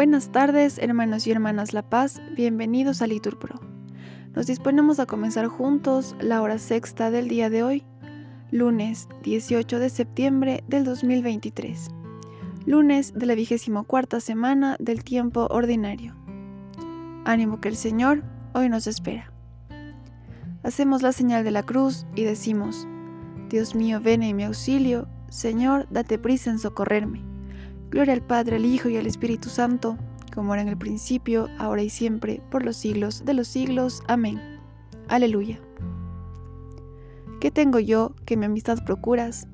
Buenas tardes, hermanos y hermanas La Paz, bienvenidos a Liturpro. Nos disponemos a comenzar juntos la hora sexta del día de hoy, lunes 18 de septiembre del 2023, lunes de la vigésimo cuarta semana del tiempo ordinario. Ánimo que el Señor hoy nos espera. Hacemos la señal de la cruz y decimos, Dios mío, ven en mi auxilio, Señor, date prisa en socorrerme. Gloria al Padre, al Hijo y al Espíritu Santo, como era en el principio, ahora y siempre, por los siglos de los siglos. Amén. Aleluya. ¿Qué tengo yo que mi amistad procuras?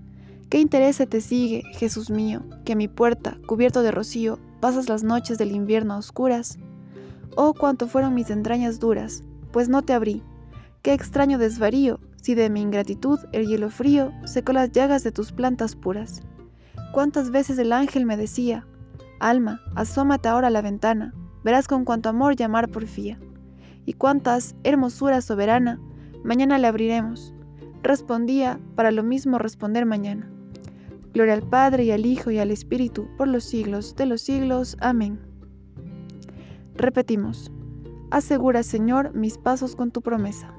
¿Qué interés te sigue, Jesús mío, que a mi puerta, cubierto de rocío, pasas las noches del invierno a oscuras? Oh, cuánto fueron mis entrañas duras, pues no te abrí. Qué extraño desvarío, si de mi ingratitud el hielo frío secó las llagas de tus plantas puras. Cuántas veces el ángel me decía, Alma, asómate ahora a la ventana, verás con cuánto amor llamar porfía. Y cuántas, hermosura soberana, mañana le abriremos. Respondía, para lo mismo responder mañana. Gloria al Padre y al Hijo y al Espíritu, por los siglos de los siglos. Amén. Repetimos, asegura Señor mis pasos con tu promesa.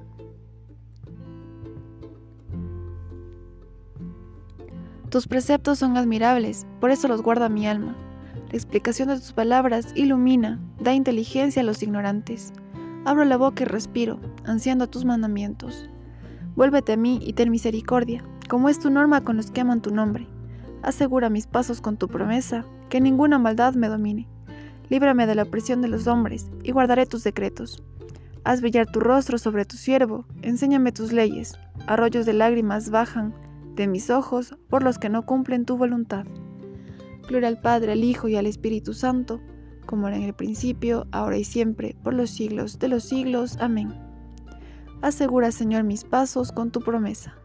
Tus preceptos son admirables, por eso los guarda mi alma. La explicación de tus palabras ilumina, da inteligencia a los ignorantes. Abro la boca y respiro, ansiando tus mandamientos. Vuélvete a mí y ten misericordia, como es tu norma con los que aman tu nombre. Asegura mis pasos con tu promesa, que ninguna maldad me domine. Líbrame de la presión de los hombres, y guardaré tus decretos. Haz brillar tu rostro sobre tu siervo, enséñame tus leyes. Arroyos de lágrimas bajan de mis ojos por los que no cumplen tu voluntad. Gloria al Padre, al Hijo y al Espíritu Santo, como era en el principio, ahora y siempre, por los siglos de los siglos. Amén. Asegura, Señor, mis pasos con tu promesa.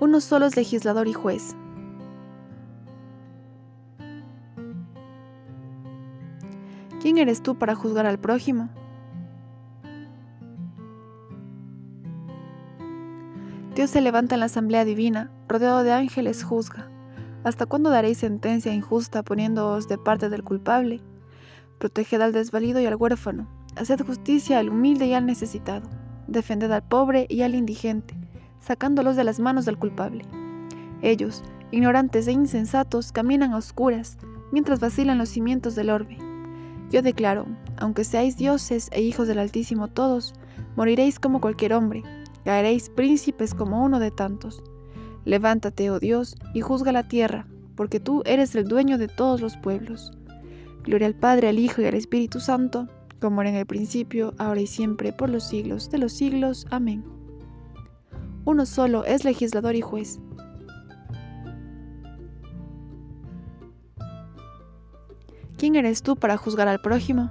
Uno solo es legislador y juez. ¿Quién eres tú para juzgar al prójimo? Dios se levanta en la asamblea divina, rodeado de ángeles juzga. ¿Hasta cuándo daréis sentencia injusta poniéndoos de parte del culpable? Proteged al desvalido y al huérfano. Haced justicia al humilde y al necesitado. Defended al pobre y al indigente, sacándolos de las manos del culpable. Ellos, ignorantes e insensatos, caminan a oscuras, mientras vacilan los cimientos del orbe. Yo declaro, aunque seáis dioses e hijos del Altísimo todos, moriréis como cualquier hombre, caeréis príncipes como uno de tantos. Levántate, oh Dios, y juzga la tierra, porque tú eres el dueño de todos los pueblos. Gloria al Padre, al Hijo y al Espíritu Santo, como era en el principio, ahora y siempre, por los siglos de los siglos. Amén. Uno solo es legislador y juez. ¿Quién eres tú para juzgar al prójimo?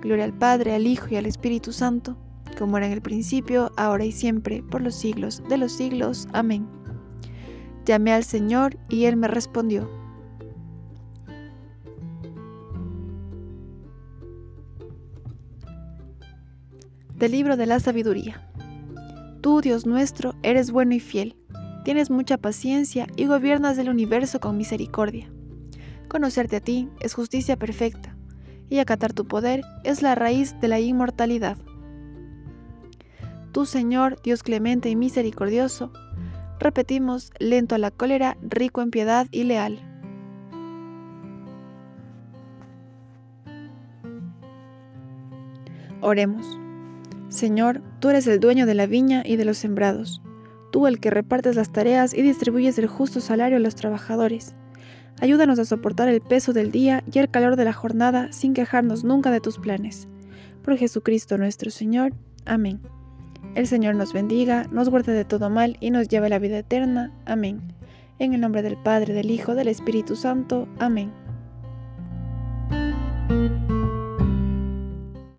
Gloria al Padre, al Hijo y al Espíritu Santo, como era en el principio, ahora y siempre, por los siglos de los siglos. Amén. Llamé al Señor y Él me respondió. Del libro de la sabiduría. Tú, Dios nuestro, eres bueno y fiel, tienes mucha paciencia y gobiernas el universo con misericordia. Conocerte a ti es justicia perfecta y acatar tu poder es la raíz de la inmortalidad. Tú, Señor, Dios clemente y misericordioso, repetimos, lento a la cólera, rico en piedad y leal. Oremos. Señor, tú eres el dueño de la viña y de los sembrados, tú el que repartes las tareas y distribuyes el justo salario a los trabajadores. Ayúdanos a soportar el peso del día y el calor de la jornada sin quejarnos nunca de tus planes. Por Jesucristo nuestro Señor. Amén. El Señor nos bendiga, nos guarde de todo mal y nos lleve a la vida eterna. Amén. En el nombre del Padre, del Hijo, del Espíritu Santo. Amén.